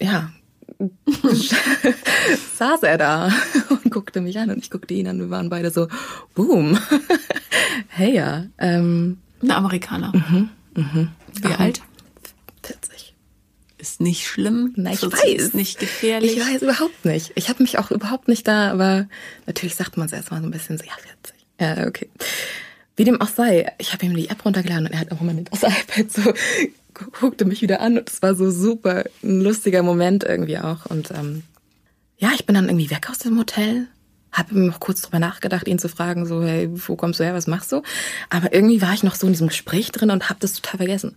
ja, saß er da und guckte mich an und ich guckte ihn an. Wir waren beide so, boom. hey ja. Ähm, Ein Amerikaner. Mhm, mhm. Wie alt? 40. Ist nicht schlimm. Nein, ich weiß. Ist nicht gefährlich. Ich weiß überhaupt nicht. Ich habe mich auch überhaupt nicht da, aber natürlich sagt man es erstmal so ein bisschen so, ja, 40. Ja, okay. Wie dem auch sei, ich habe ihm die App runtergeladen und er hat auch immer nicht das iPad so guckte mich wieder an und es war so super ein lustiger Moment irgendwie auch. Und ähm, ja, ich bin dann irgendwie weg aus dem Hotel, habe noch kurz drüber nachgedacht, ihn zu fragen, so, hey, wo kommst du her, was machst du? Aber irgendwie war ich noch so in diesem Gespräch drin und habe das total vergessen.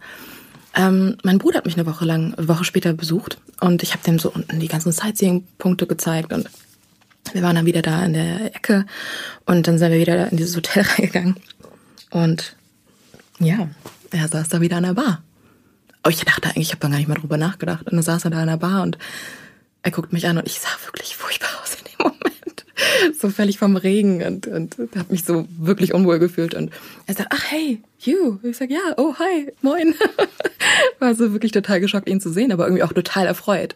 Ähm, mein Bruder hat mich eine Woche lang, eine Woche später besucht und ich habe dem so unten die ganzen Sightseeing-Punkte gezeigt und wir waren dann wieder da in der Ecke und dann sind wir wieder in dieses Hotel reingegangen und ja, er saß da wieder an der Bar. Aber ich dachte eigentlich, ich habe gar nicht mehr drüber nachgedacht. Und dann saß er da in der Bar und er guckt mich an und ich sah wirklich furchtbar aus. So völlig vom Regen und, und hat mich so wirklich unwohl gefühlt. Und er sagt, ach hey, you. Ich sag, ja, oh hi, moin. War so wirklich total geschockt, ihn zu sehen, aber irgendwie auch total erfreut.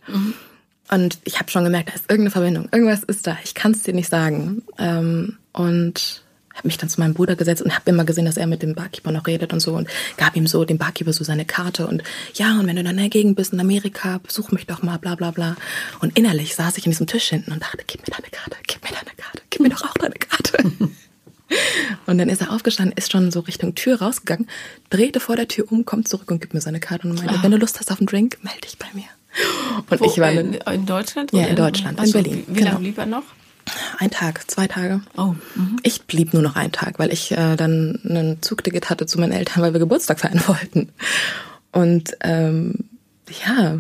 Und ich habe schon gemerkt, da ist irgendeine Verbindung. Irgendwas ist da. Ich kann es dir nicht sagen. Ähm, und habe mich dann zu meinem Bruder gesetzt und habe immer gesehen, dass er mit dem Barkeeper noch redet und so und gab ihm so dem Barkeeper so seine Karte und ja, und wenn du dann in der Gegend bist in Amerika, besuch mich doch mal, bla bla bla. Und innerlich saß ich in diesem Tisch hinten und dachte, gib mir deine Karte, gib mir deine Karte, gib mir doch auch deine Karte. und dann ist er aufgestanden, ist schon so Richtung Tür rausgegangen, drehte vor der Tür um, kommt zurück und gibt mir seine Karte und meinte, ah. wenn du Lust hast auf einen Drink, melde dich bei mir. Und Wo, ich war in, in Deutschland? Ja, in Deutschland, in, in Berlin. Wie, wie genau. lange blieb er noch? Ein Tag, zwei Tage. Oh. Mhm. Ich blieb nur noch einen Tag, weil ich äh, dann ein Zugticket hatte zu meinen Eltern, weil wir Geburtstag feiern wollten. Und ähm, ja,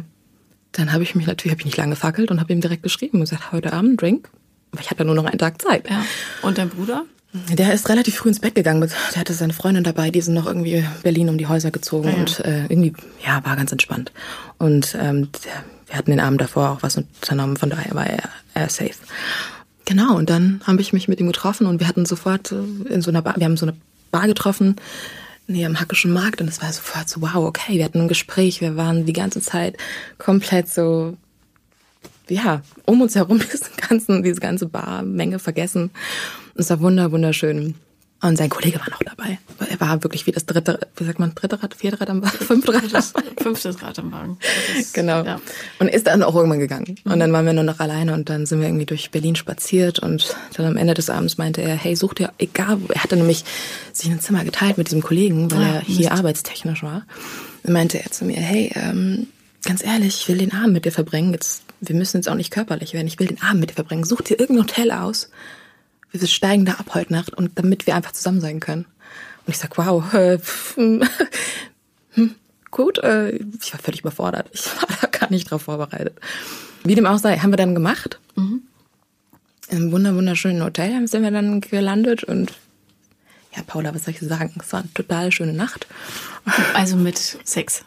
dann habe ich mich natürlich, habe ich nicht lange gefackelt und habe ihm direkt geschrieben und gesagt, heute Abend Drink. Aber ich hatte nur noch einen Tag Zeit. Ja. Und dein Bruder? Der ist relativ früh ins Bett gegangen. Der hatte seine Freundin dabei, die sind noch irgendwie Berlin um die Häuser gezogen ja. und äh, irgendwie, ja, war ganz entspannt. Und ähm, der, wir hatten den Abend davor auch was unternommen, von daher war er, er safe. Genau, und dann habe ich mich mit ihm getroffen und wir hatten sofort äh, in so einer Bar, wir haben so eine Bar getroffen, näher am Hackischen Markt und es war sofort so, wow, okay, wir hatten ein Gespräch, wir waren die ganze Zeit komplett so, ja, um uns herum diesen ganzen, diese ganze Barmenge vergessen. Es war wunder, wunderschön. Und sein Kollege war noch dabei. Er war wirklich wie das dritte, wie sagt man, dritte Rad, vierte Rad am Wagen, fünfte Rad am Wagen. Fünftes Rad am Wagen. Ist, genau. Ja. Und ist dann auch irgendwann gegangen. Und dann waren wir nur noch alleine und dann sind wir irgendwie durch Berlin spaziert und dann am Ende des Abends meinte er, hey, such dir, egal, er hatte nämlich sich ein Zimmer geteilt mit diesem Kollegen, weil ah, er hier Mist. arbeitstechnisch war. Dann meinte er zu mir, hey, ähm, ganz ehrlich, ich will den Abend mit dir verbringen. Jetzt, wir müssen jetzt auch nicht körperlich werden. Ich will den Abend mit dir verbringen. Such dir irgendein Hotel aus wir steigen da ab heute Nacht und damit wir einfach zusammen sein können. Und ich sag, wow, äh, hm, gut, äh, ich war völlig überfordert. Ich war da gar nicht drauf vorbereitet. Wie dem auch sei, haben wir dann gemacht. Mhm. In einem wunder wunderschönen Hotel sind wir dann gelandet und ja, Paula, was soll ich sagen? Es war eine total schöne Nacht. Also mit Sex.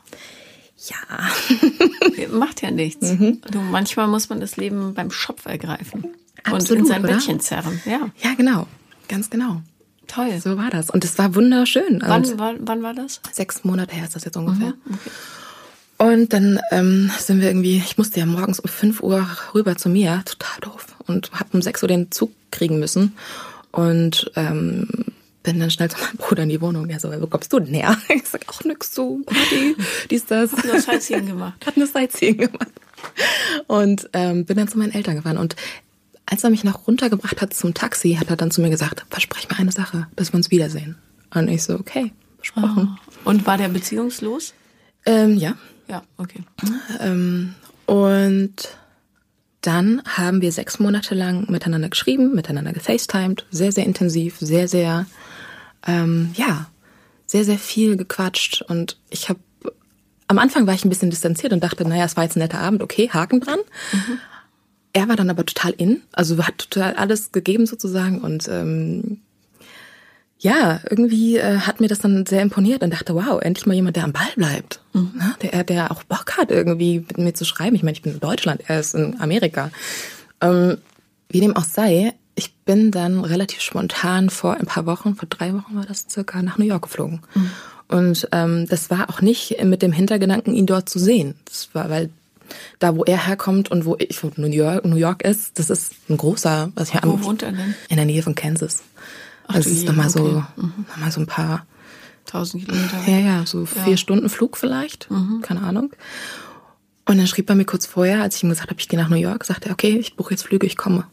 Ja. Macht ja nichts. Mhm. Du, manchmal muss man das Leben beim Schopf ergreifen. Absolut, und in sein oder? Bettchen zerren. Ja. ja, genau. Ganz genau. Toll. So war das. Und es war wunderschön. Wann, wann, wann war das? Sechs Monate her ist das jetzt ungefähr. Mhm, okay. Und dann ähm, sind wir irgendwie, ich musste ja morgens um 5 Uhr rüber zu mir, total doof. Und habe um 6 Uhr den Zug kriegen müssen. Und ähm, bin dann schnell zu meinem Bruder in die Wohnung. Der so, wo kommst du denn her? Ich sag, auch nix so, Party, dies, das. Hat nur Sightseeing gemacht. Hat nur Sightseeing gemacht. Und ähm, bin dann zu meinen Eltern gefahren. Und als er mich noch runtergebracht hat zum Taxi, hat er dann zu mir gesagt, versprech mir eine Sache, dass wir uns wiedersehen. Und ich so, okay, versprochen. Oh. Und war der beziehungslos? Ähm, ja. Ja, okay. Ähm, und dann haben wir sechs Monate lang miteinander geschrieben, miteinander gefacetimed, sehr, sehr intensiv, sehr, sehr, ähm, ja, sehr, sehr viel gequatscht. Und ich habe, am Anfang war ich ein bisschen distanziert und dachte, naja, es war jetzt ein netter Abend, okay, Haken dran. Mhm. Er war dann aber total in, also hat total alles gegeben sozusagen und ähm, ja, irgendwie äh, hat mir das dann sehr imponiert und dachte, wow, endlich mal jemand, der am Ball bleibt. Mhm. Ne? Der, der auch Bock hat, irgendwie mit mir zu schreiben. Ich meine, ich bin in Deutschland, er ist in Amerika. Ähm, wie dem auch sei, ich bin dann relativ spontan vor ein paar Wochen, vor drei Wochen war das circa, nach New York geflogen. Mhm. Und ähm, das war auch nicht mit dem Hintergedanken, ihn dort zu sehen. Das war, weil da, wo er herkommt und wo ich, wo New York, New York ist, das ist ein großer, was ich Wo wohnt er denn? In der Nähe von Kansas. Ach, also es ist nochmal okay. so, mhm. nochmal so ein paar. Tausend Kilometer. Ja, ja, so ja. vier Stunden Flug vielleicht. Mhm. Keine Ahnung. Und dann schrieb er mir kurz vorher, als ich ihm gesagt habe, ich gehe nach New York, sagte er, okay, ich buche jetzt Flüge, ich komme.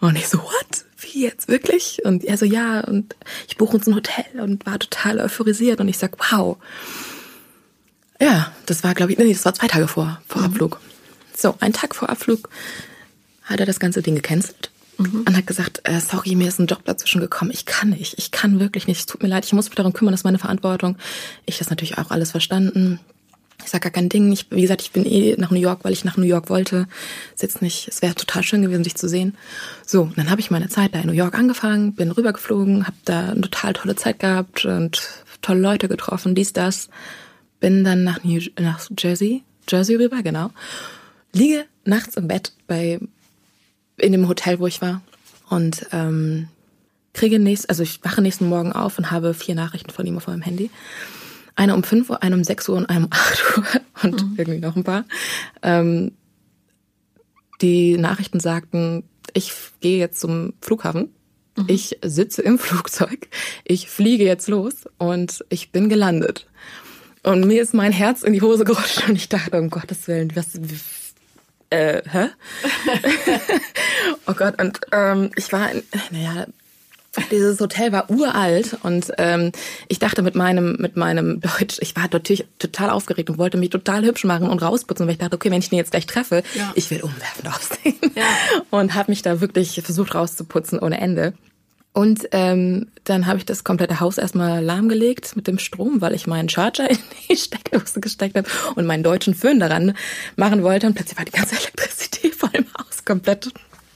Und ich so, what? Wie jetzt? Wirklich? Und er so, ja, und ich buche uns ein Hotel und war total euphorisiert. Und ich sag, wow. Ja, das war, glaube ich, nee, das war zwei Tage vor, vor mhm. Abflug. So, einen Tag vor Abflug hat er das ganze Ding gecancelt mhm. und hat gesagt, äh, sorry, mir ist ein Job dazwischen gekommen. Ich kann nicht, ich kann wirklich nicht. Es tut mir leid, ich muss mich darum kümmern, das ist meine Verantwortung. Ich das natürlich auch alles verstanden. Ich sag gar kein Ding. Ich, wie gesagt, ich bin eh nach New York, weil ich nach New York wollte. Ist jetzt nicht, es wäre total schön gewesen, dich zu sehen. So, dann habe ich meine Zeit da in New York angefangen, bin rübergeflogen, habe da eine total tolle Zeit gehabt und tolle Leute getroffen, dies, das. Bin dann nach, New, nach Jersey, Jersey rüber, genau. Liege nachts im Bett bei in dem Hotel, wo ich war. Und ähm, kriege nächst, also ich wache nächsten Morgen auf und habe vier Nachrichten von ihm auf meinem Handy. Eine um fünf Uhr, eine um sechs Uhr und eine um acht Uhr und mhm. irgendwie noch ein paar. Ähm, die Nachrichten sagten, ich gehe jetzt zum Flughafen. Mhm. Ich sitze im Flugzeug. Ich fliege jetzt los und ich bin gelandet. Und mir ist mein Herz in die Hose gerutscht und ich dachte, um Gottes Willen, was, äh, hä? oh Gott, und ähm, ich war, in, naja, dieses Hotel war uralt und ähm, ich dachte mit meinem mit meinem Deutsch, ich war natürlich total aufgeregt und wollte mich total hübsch machen und rausputzen, weil ich dachte, okay, wenn ich den jetzt gleich treffe, ja. ich will umwerfend aussehen. Ja. Und habe mich da wirklich versucht rauszuputzen ohne Ende. Und ähm, dann habe ich das komplette Haus erstmal lahmgelegt mit dem Strom, weil ich meinen Charger in die Steckdose gesteckt habe und meinen deutschen Föhn daran machen wollte. Und plötzlich war die ganze Elektrizität vor dem Haus komplett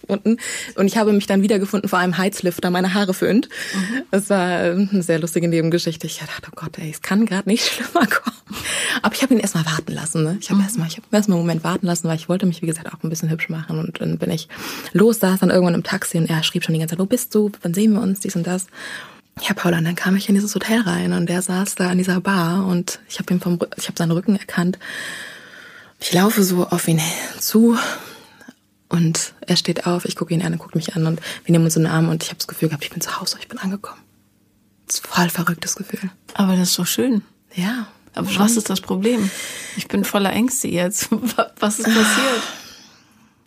unten. Und ich habe mich dann wiedergefunden vor einem Heizlifter, meine Haare föhnt. Mhm. Das war eine sehr lustige Nebengeschichte. Ich dachte, oh Gott, ey, es kann gerade nicht schlimmer kommen. Aber ich habe ihn erstmal warten lassen. Ne? Ich habe mhm. erstmal, ich habe erstmal einen Moment warten lassen, weil ich wollte mich, wie gesagt, auch ein bisschen hübsch machen. Und dann bin ich los, saß dann irgendwann im Taxi und er schrieb schon die ganze Zeit, wo bist du? Wann sehen wir uns? Dies und das. Ja, Paula, und dann kam ich in dieses Hotel rein und der saß da an dieser Bar und ich habe ihm vom, ich habe seinen Rücken erkannt. Ich laufe so auf ihn zu, und er steht auf, ich gucke ihn an, er guckt mich an und wir nehmen uns in den Arm und ich habe das Gefühl gehabt, ich bin zu Hause, ich bin angekommen. Das ist voll verrücktes Gefühl. Aber das ist doch schön. Ja. Aber schon. was ist das Problem? Ich bin voller Ängste jetzt. Was ist passiert?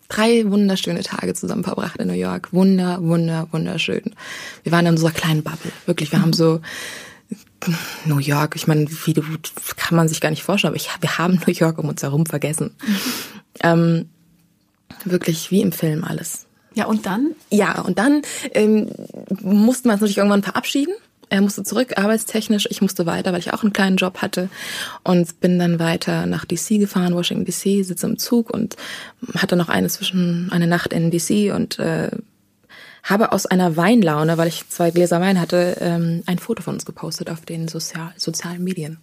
Drei wunderschöne Tage zusammen verbracht in New York. Wunder, wunder, wunderschön. Wir waren in unserer kleinen Bubble. Wirklich, wir mhm. haben so New York, ich meine, wie kann man sich gar nicht vorstellen, aber ich, wir haben New York um uns herum vergessen. Mhm. Ähm, Wirklich wie im Film alles. Ja, und dann? Ja, und dann ähm, mussten wir uns natürlich irgendwann verabschieden. Er musste zurück, arbeitstechnisch. Ich musste weiter, weil ich auch einen kleinen Job hatte. Und bin dann weiter nach DC gefahren, Washington DC, sitze im Zug und hatte noch eine zwischen eine Nacht in DC und äh, habe aus einer Weinlaune, weil ich zwei Gläser Wein hatte, ähm, ein Foto von uns gepostet auf den Sozial sozialen Medien.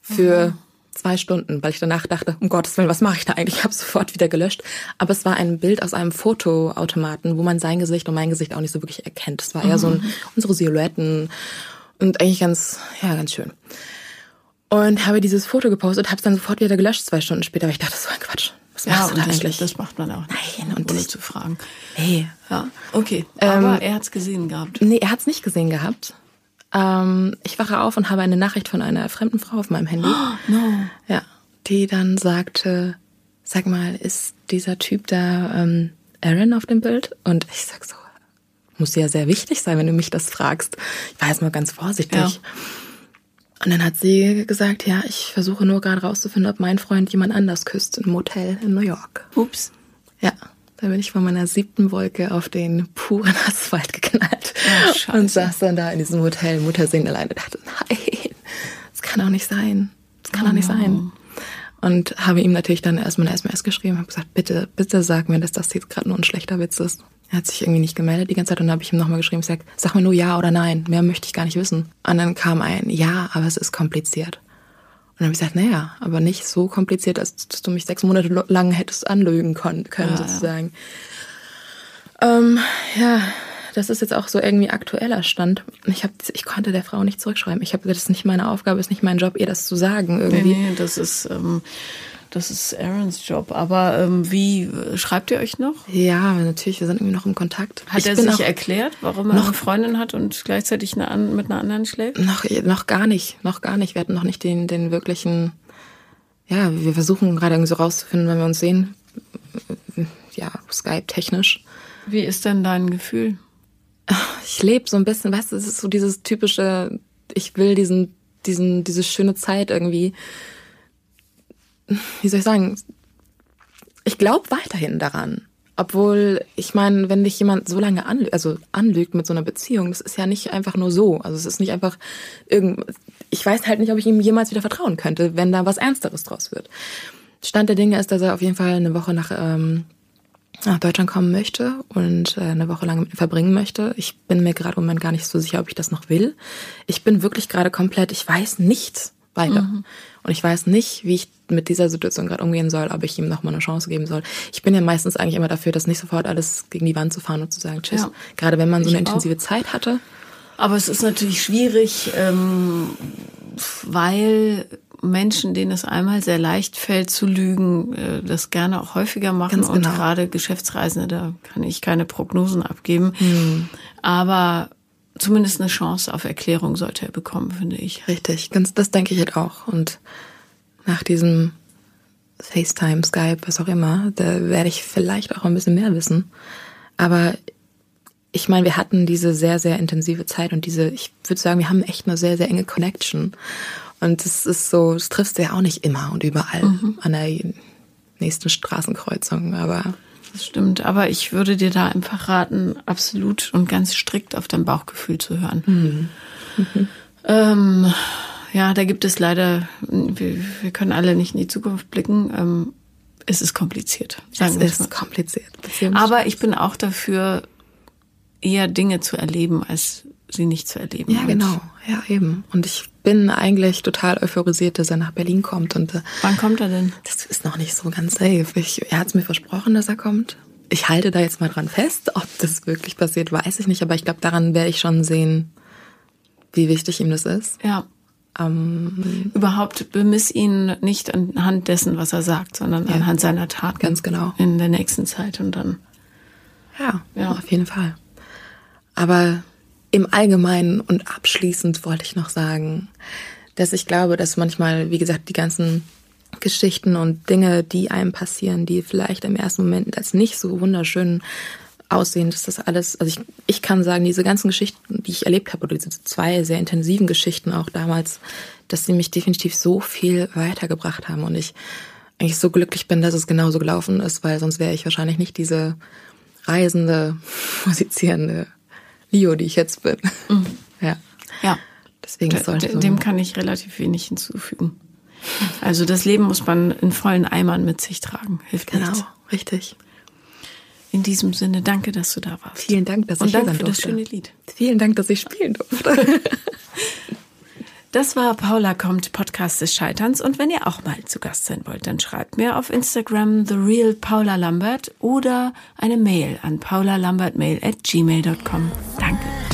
Für mhm zwei Stunden, weil ich danach dachte, um Gottes Willen, was mache ich da eigentlich? Ich habe sofort wieder gelöscht. Aber es war ein Bild aus einem Fotoautomaten, wo man sein Gesicht und mein Gesicht auch nicht so wirklich erkennt. Es war eher so ein, mhm. unsere Silhouetten und eigentlich ganz, ja, ganz schön. Und habe dieses Foto gepostet, habe es dann sofort wieder gelöscht zwei Stunden später, weil ich dachte, so ein Quatsch. Was ja, machst du da das, eigentlich? Das macht man auch nicht. Nein, und ohne zu fragen. Nee. Ja, okay. Aber ähm, er hat's gesehen gehabt. Nee, er hat's nicht gesehen gehabt. Ähm, ich wache auf und habe eine Nachricht von einer fremden Frau auf meinem Handy. Oh, no. Ja, die dann sagte, sag mal, ist dieser Typ da ähm, Aaron auf dem Bild? Und ich sag so, muss ja sehr wichtig sein, wenn du mich das fragst. Ich war jetzt mal ganz vorsichtig. Ja. Und dann hat sie gesagt, ja, ich versuche nur gerade rauszufinden, ob mein Freund jemand anders küsst im Motel in New York. Ups. Ja, da bin ich von meiner siebten Wolke auf den puren Asphalt geknallt oh, und saß dann da in diesem Hotel Muttersehen alleine und dachte, nein, das kann doch nicht sein. Das kann doch oh, nicht sein. Und habe ihm natürlich dann erstmal eine SMS geschrieben, habe gesagt, bitte, bitte sag mir, dass das jetzt gerade nur ein schlechter Witz ist. Er hat sich irgendwie nicht gemeldet die ganze Zeit und dann habe ich ihm nochmal geschrieben, sag, sag mir nur ja oder nein, mehr möchte ich gar nicht wissen. Und dann kam ein Ja, aber es ist kompliziert. Und dann habe ich gesagt, naja, aber nicht so kompliziert, als dass du mich sechs Monate lang hättest anlügen können, ja, sozusagen. Ja. Ähm, ja, das ist jetzt auch so irgendwie aktueller Stand. Ich, hab, ich konnte der Frau nicht zurückschreiben. Ich habe gesagt, das ist nicht meine Aufgabe, ist nicht mein Job, ihr das zu sagen irgendwie. Nee, nee das ist... Ähm das ist Aarons Job. Aber ähm, wie schreibt ihr euch noch? Ja, natürlich, wir sind irgendwie noch im Kontakt. Hat ich er sich erklärt, warum er noch, eine Freundin hat und gleichzeitig eine, mit einer anderen schläft? Noch, noch gar nicht, noch gar nicht. Wir hatten noch nicht den, den wirklichen, ja, wir versuchen gerade irgendwie so rauszufinden, wenn wir uns sehen, ja, Skype-technisch. Wie ist denn dein Gefühl? Ich lebe so ein bisschen, weißt du, es ist so dieses typische, ich will diesen, diesen, diese schöne Zeit irgendwie wie soll ich sagen, ich glaube weiterhin daran. Obwohl, ich meine, wenn dich jemand so lange anlügt, also anlügt mit so einer Beziehung, das ist ja nicht einfach nur so. Also es ist nicht einfach irgend, ich weiß halt nicht, ob ich ihm jemals wieder vertrauen könnte, wenn da was Ernsteres draus wird. Stand der Dinge ist, dass er auf jeden Fall eine Woche nach, ähm, nach Deutschland kommen möchte und äh, eine Woche lang mit mir verbringen möchte. Ich bin mir gerade im Moment gar nicht so sicher, ob ich das noch will. Ich bin wirklich gerade komplett, ich weiß nichts weiter. Mhm. Und ich weiß nicht, wie ich mit dieser Situation gerade umgehen soll, ob ich ihm nochmal eine Chance geben soll. Ich bin ja meistens eigentlich immer dafür, das nicht sofort alles gegen die Wand zu fahren und zu sagen, tschüss. Ja. Gerade wenn man so eine ich intensive auch. Zeit hatte. Aber es ist natürlich schwierig, ähm, weil Menschen, denen es einmal sehr leicht fällt zu lügen, äh, das gerne auch häufiger machen. Ganz genau. Und gerade Geschäftsreisende, da kann ich keine Prognosen abgeben. Hm. Aber zumindest eine Chance auf Erklärung sollte er bekommen, finde ich. Richtig, ganz, das denke ich halt auch. Und nach diesem FaceTime, Skype, was auch immer, da werde ich vielleicht auch ein bisschen mehr wissen. Aber ich meine, wir hatten diese sehr, sehr intensive Zeit und diese, ich würde sagen, wir haben echt eine sehr, sehr enge Connection. Und es ist so, das triffst du ja auch nicht immer und überall mhm. an der nächsten Straßenkreuzung, aber das stimmt. Aber ich würde dir da einfach raten, absolut und ganz strikt auf dein Bauchgefühl zu hören. Mhm. Mhm. Ähm, ja, da gibt es leider, wir, wir, können alle nicht in die Zukunft blicken. Ähm, es ist kompliziert. Sagen es ist mal. kompliziert. Aber ich bin auch dafür, eher Dinge zu erleben, als sie nicht zu erleben. Ja, genau. Ja, eben. Und ich bin eigentlich total euphorisiert, dass er nach Berlin kommt. Und, äh, Wann kommt er denn? Das ist noch nicht so ganz safe. Ich, er hat es mir versprochen, dass er kommt. Ich halte da jetzt mal dran fest. Ob das wirklich passiert, weiß ich nicht. Aber ich glaube, daran werde ich schon sehen, wie wichtig ihm das ist. Ja. Ähm, Überhaupt bemiss ihn nicht anhand dessen, was er sagt, sondern ja, anhand seiner Taten. Ganz genau. In der nächsten Zeit und dann. Ja, ja, auf jeden Fall. Aber im Allgemeinen und abschließend wollte ich noch sagen, dass ich glaube, dass manchmal, wie gesagt, die ganzen Geschichten und Dinge, die einem passieren, die vielleicht im ersten Moment als nicht so wunderschön aussehen, dass das alles, also ich, ich kann sagen, diese ganzen Geschichten, die ich erlebt habe, oder diese zwei sehr intensiven Geschichten auch damals, dass sie mich definitiv so viel weitergebracht haben und ich eigentlich so glücklich bin, dass es genauso gelaufen ist, weil sonst wäre ich wahrscheinlich nicht diese reisende, musizierende Leo, die ich jetzt bin. Mhm. Ja. Ja. Deswegen sollte dem, dem kann ich relativ wenig hinzufügen. Also das Leben muss man in vollen Eimern mit sich tragen. Hilft genau, nichts. richtig. In diesem Sinne, danke, dass du da warst. Vielen Dank, dass Und ich hier sein durfte. Und danke für das schöne Lied. Vielen Dank, dass ich spielen durfte. Das war Paula kommt, Podcast des Scheiterns. Und wenn ihr auch mal zu Gast sein wollt, dann schreibt mir auf Instagram The Real Paula Lambert oder eine Mail an paulalambertmail at gmail.com. Danke.